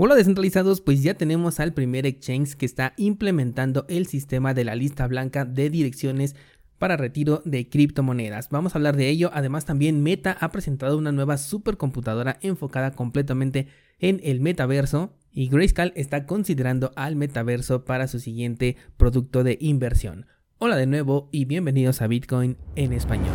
Hola descentralizados, pues ya tenemos al primer exchange que está implementando el sistema de la lista blanca de direcciones para retiro de criptomonedas. Vamos a hablar de ello. Además también Meta ha presentado una nueva supercomputadora enfocada completamente en el metaverso y Grayscale está considerando al metaverso para su siguiente producto de inversión. Hola de nuevo y bienvenidos a Bitcoin en español.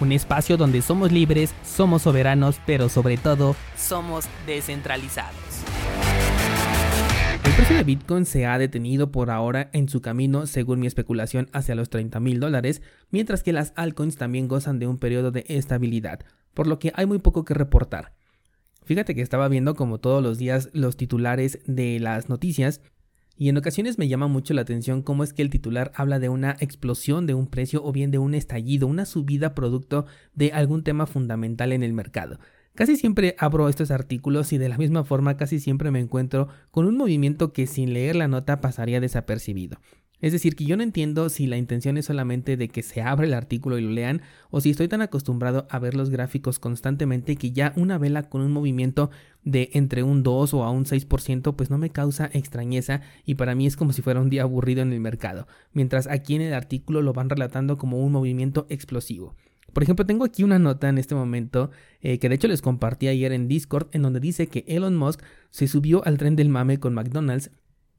un espacio donde somos libres, somos soberanos, pero sobre todo somos descentralizados. El precio de Bitcoin se ha detenido por ahora en su camino, según mi especulación, hacia los 30 mil dólares, mientras que las altcoins también gozan de un periodo de estabilidad, por lo que hay muy poco que reportar. Fíjate que estaba viendo como todos los días los titulares de las noticias y en ocasiones me llama mucho la atención cómo es que el titular habla de una explosión de un precio o bien de un estallido, una subida producto de algún tema fundamental en el mercado. Casi siempre abro estos artículos y de la misma forma casi siempre me encuentro con un movimiento que sin leer la nota pasaría desapercibido. Es decir, que yo no entiendo si la intención es solamente de que se abra el artículo y lo lean, o si estoy tan acostumbrado a ver los gráficos constantemente que ya una vela con un movimiento de entre un 2 o a un 6% pues no me causa extrañeza y para mí es como si fuera un día aburrido en el mercado, mientras aquí en el artículo lo van relatando como un movimiento explosivo. Por ejemplo, tengo aquí una nota en este momento eh, que de hecho les compartí ayer en Discord en donde dice que Elon Musk se subió al tren del mame con McDonald's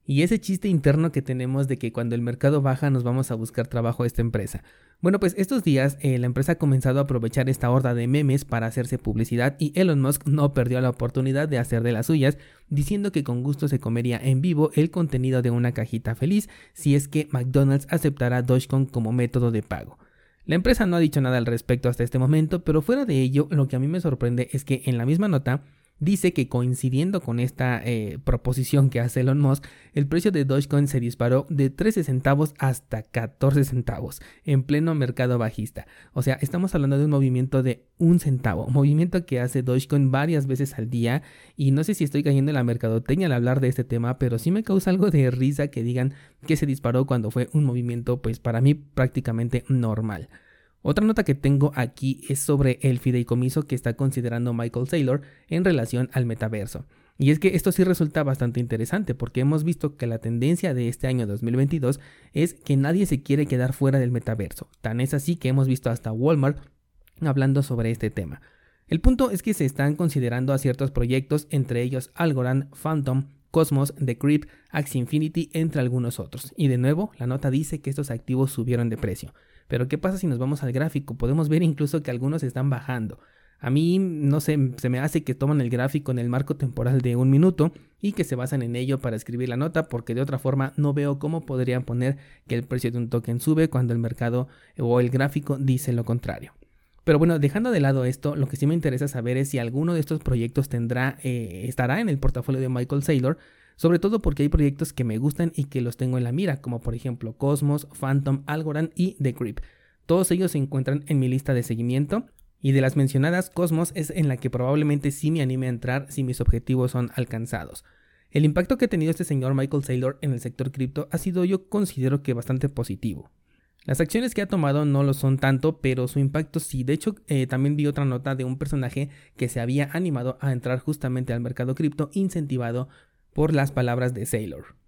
y ese chiste interno que tenemos de que cuando el mercado baja nos vamos a buscar trabajo a esta empresa. Bueno, pues estos días eh, la empresa ha comenzado a aprovechar esta horda de memes para hacerse publicidad y Elon Musk no perdió la oportunidad de hacer de las suyas, diciendo que con gusto se comería en vivo el contenido de una cajita feliz si es que McDonald's aceptara Dogecoin como método de pago. La empresa no ha dicho nada al respecto hasta este momento, pero fuera de ello, lo que a mí me sorprende es que en la misma nota dice que coincidiendo con esta eh, proposición que hace Elon Musk, el precio de Dogecoin se disparó de 13 centavos hasta 14 centavos en pleno mercado bajista. O sea, estamos hablando de un movimiento de un centavo, movimiento que hace Dogecoin varias veces al día y no sé si estoy cayendo en la mercadotecnia al hablar de este tema, pero sí me causa algo de risa que digan que se disparó cuando fue un movimiento pues para mí prácticamente normal. Otra nota que tengo aquí es sobre el fideicomiso que está considerando Michael Saylor en relación al metaverso. Y es que esto sí resulta bastante interesante porque hemos visto que la tendencia de este año 2022 es que nadie se quiere quedar fuera del metaverso. Tan es así que hemos visto hasta Walmart hablando sobre este tema. El punto es que se están considerando a ciertos proyectos, entre ellos Algorand, Phantom, Cosmos, Decrypt, Axie Infinity, entre algunos otros. Y de nuevo, la nota dice que estos activos subieron de precio. Pero ¿qué pasa si nos vamos al gráfico? Podemos ver incluso que algunos están bajando. A mí, no sé, se me hace que toman el gráfico en el marco temporal de un minuto y que se basan en ello para escribir la nota, porque de otra forma no veo cómo podrían poner que el precio de un token sube cuando el mercado o el gráfico dice lo contrario. Pero bueno, dejando de lado esto, lo que sí me interesa saber es si alguno de estos proyectos tendrá, eh, estará en el portafolio de Michael Saylor sobre todo porque hay proyectos que me gustan y que los tengo en la mira, como por ejemplo Cosmos, Phantom, Algorand y The Grip. Todos ellos se encuentran en mi lista de seguimiento. Y de las mencionadas, Cosmos es en la que probablemente sí me anime a entrar si mis objetivos son alcanzados. El impacto que ha tenido este señor Michael Saylor en el sector cripto ha sido yo considero que bastante positivo. Las acciones que ha tomado no lo son tanto, pero su impacto sí. De hecho, eh, también vi otra nota de un personaje que se había animado a entrar justamente al mercado cripto incentivado por las palabras de Sailor.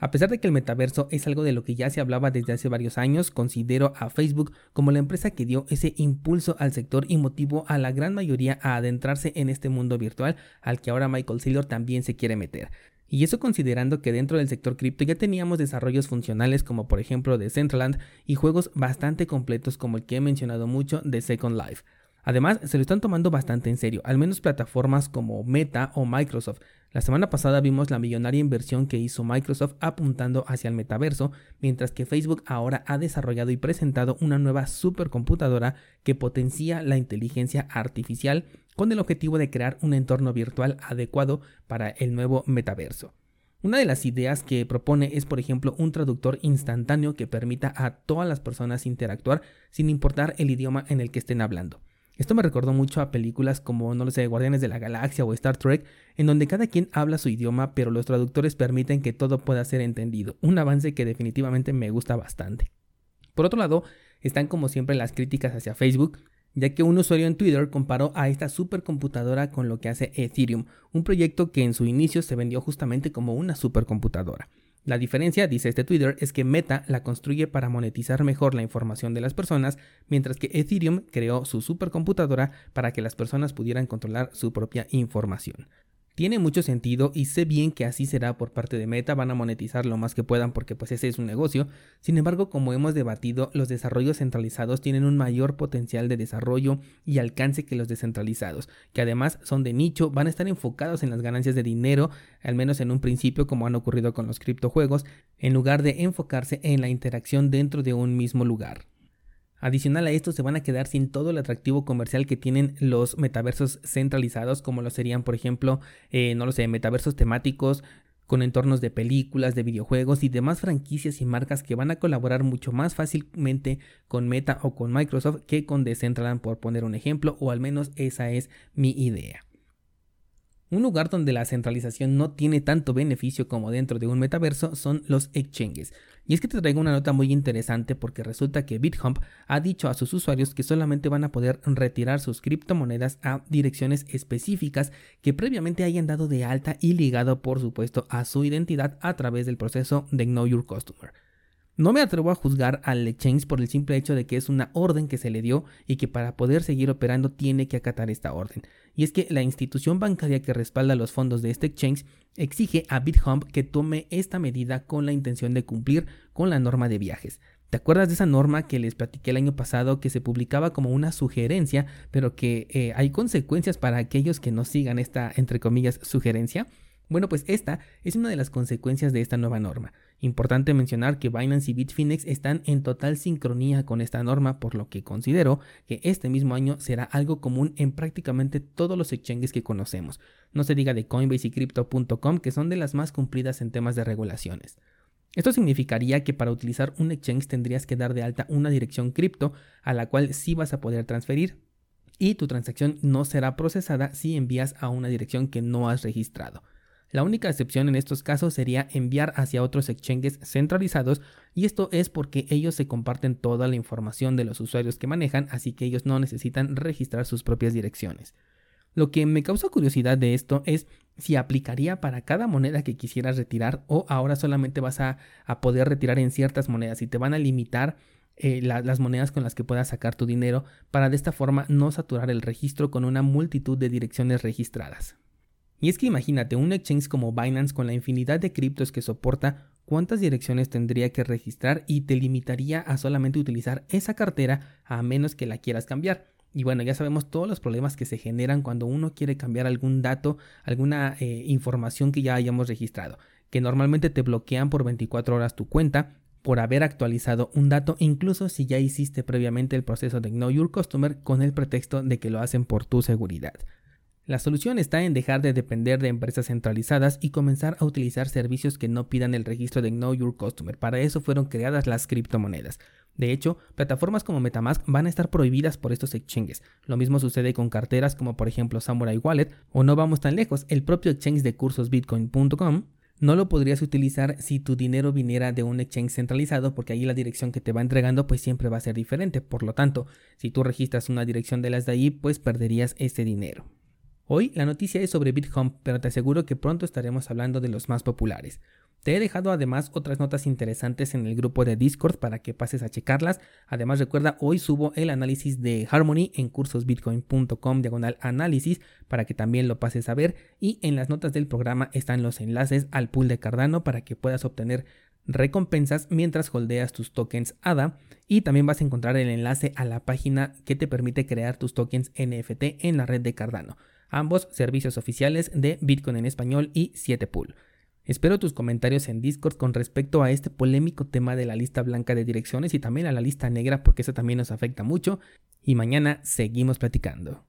A pesar de que el metaverso es algo de lo que ya se hablaba desde hace varios años, considero a Facebook como la empresa que dio ese impulso al sector y motivó a la gran mayoría a adentrarse en este mundo virtual al que ahora Michael Saylor también se quiere meter. Y eso considerando que dentro del sector cripto ya teníamos desarrollos funcionales como por ejemplo de Centraland y juegos bastante completos como el que he mencionado mucho de Second Life. Además, se lo están tomando bastante en serio, al menos plataformas como Meta o Microsoft. La semana pasada vimos la millonaria inversión que hizo Microsoft apuntando hacia el metaverso, mientras que Facebook ahora ha desarrollado y presentado una nueva supercomputadora que potencia la inteligencia artificial con el objetivo de crear un entorno virtual adecuado para el nuevo metaverso. Una de las ideas que propone es, por ejemplo, un traductor instantáneo que permita a todas las personas interactuar sin importar el idioma en el que estén hablando. Esto me recordó mucho a películas como, no sé, Guardianes de la Galaxia o Star Trek, en donde cada quien habla su idioma, pero los traductores permiten que todo pueda ser entendido. Un avance que definitivamente me gusta bastante. Por otro lado, están como siempre las críticas hacia Facebook, ya que un usuario en Twitter comparó a esta supercomputadora con lo que hace Ethereum, un proyecto que en su inicio se vendió justamente como una supercomputadora. La diferencia, dice este Twitter, es que Meta la construye para monetizar mejor la información de las personas, mientras que Ethereum creó su supercomputadora para que las personas pudieran controlar su propia información. Tiene mucho sentido y sé bien que así será por parte de Meta, van a monetizar lo más que puedan porque pues ese es un negocio. Sin embargo, como hemos debatido, los desarrollos centralizados tienen un mayor potencial de desarrollo y alcance que los descentralizados, que además son de nicho, van a estar enfocados en las ganancias de dinero, al menos en un principio como han ocurrido con los criptojuegos, en lugar de enfocarse en la interacción dentro de un mismo lugar. Adicional a esto, se van a quedar sin todo el atractivo comercial que tienen los metaversos centralizados, como lo serían, por ejemplo, eh, no lo sé, metaversos temáticos con entornos de películas, de videojuegos y demás franquicias y marcas que van a colaborar mucho más fácilmente con Meta o con Microsoft que con Decentraland, por poner un ejemplo, o al menos esa es mi idea. Un lugar donde la centralización no tiene tanto beneficio como dentro de un metaverso son los exchanges. Y es que te traigo una nota muy interesante porque resulta que BitHump ha dicho a sus usuarios que solamente van a poder retirar sus criptomonedas a direcciones específicas que previamente hayan dado de alta y ligado por supuesto a su identidad a través del proceso de Know Your Customer. No me atrevo a juzgar al exchange por el simple hecho de que es una orden que se le dio y que para poder seguir operando tiene que acatar esta orden. Y es que la institución bancaria que respalda los fondos de este exchange exige a BitHump que tome esta medida con la intención de cumplir con la norma de viajes. ¿Te acuerdas de esa norma que les platiqué el año pasado que se publicaba como una sugerencia, pero que eh, hay consecuencias para aquellos que no sigan esta, entre comillas, sugerencia? Bueno, pues esta es una de las consecuencias de esta nueva norma. Importante mencionar que Binance y Bitfinex están en total sincronía con esta norma, por lo que considero que este mismo año será algo común en prácticamente todos los exchanges que conocemos. No se diga de Coinbase y Crypto.com, que son de las más cumplidas en temas de regulaciones. Esto significaría que para utilizar un exchange tendrías que dar de alta una dirección cripto a la cual sí vas a poder transferir y tu transacción no será procesada si envías a una dirección que no has registrado. La única excepción en estos casos sería enviar hacia otros exchanges centralizados y esto es porque ellos se comparten toda la información de los usuarios que manejan, así que ellos no necesitan registrar sus propias direcciones. Lo que me causa curiosidad de esto es si aplicaría para cada moneda que quisieras retirar o ahora solamente vas a, poder retirar en ciertas monedas y te van a limitar eh, las monedas con las que puedas sacar tu dinero para de esta forma no saturar el registro con una multitud de direcciones registradas. Y es que imagínate un exchange como Binance con la infinidad de criptos que soporta, cuántas direcciones tendría que registrar y te limitaría a solamente utilizar esa cartera a menos que la quieras cambiar. Y bueno, ya sabemos todos los problemas que se generan cuando uno quiere cambiar algún dato, alguna eh, información que ya hayamos registrado, que normalmente te bloquean por 24 horas tu cuenta por haber actualizado un dato, incluso si ya hiciste previamente el proceso de Know Your Customer con el pretexto de que lo hacen por tu seguridad. La solución está en dejar de depender de empresas centralizadas y comenzar a utilizar servicios que no pidan el registro de Know Your Customer. Para eso fueron creadas las criptomonedas. De hecho, plataformas como Metamask van a estar prohibidas por estos exchanges. Lo mismo sucede con carteras como por ejemplo Samurai Wallet o no vamos tan lejos, el propio exchange de cursos bitcoin.com no lo podrías utilizar si tu dinero viniera de un exchange centralizado porque ahí la dirección que te va entregando pues siempre va a ser diferente. Por lo tanto, si tú registras una dirección de las de ahí pues perderías ese dinero. Hoy la noticia es sobre BitHump, pero te aseguro que pronto estaremos hablando de los más populares. Te he dejado además otras notas interesantes en el grupo de Discord para que pases a checarlas. Además recuerda, hoy subo el análisis de Harmony en cursosbitcoin.com diagonal análisis para que también lo pases a ver. Y en las notas del programa están los enlaces al pool de Cardano para que puedas obtener recompensas mientras holdeas tus tokens ADA y también vas a encontrar el enlace a la página que te permite crear tus tokens NFT en la red de Cardano, ambos servicios oficiales de Bitcoin en español y 7pool. Espero tus comentarios en Discord con respecto a este polémico tema de la lista blanca de direcciones y también a la lista negra porque eso también nos afecta mucho y mañana seguimos platicando.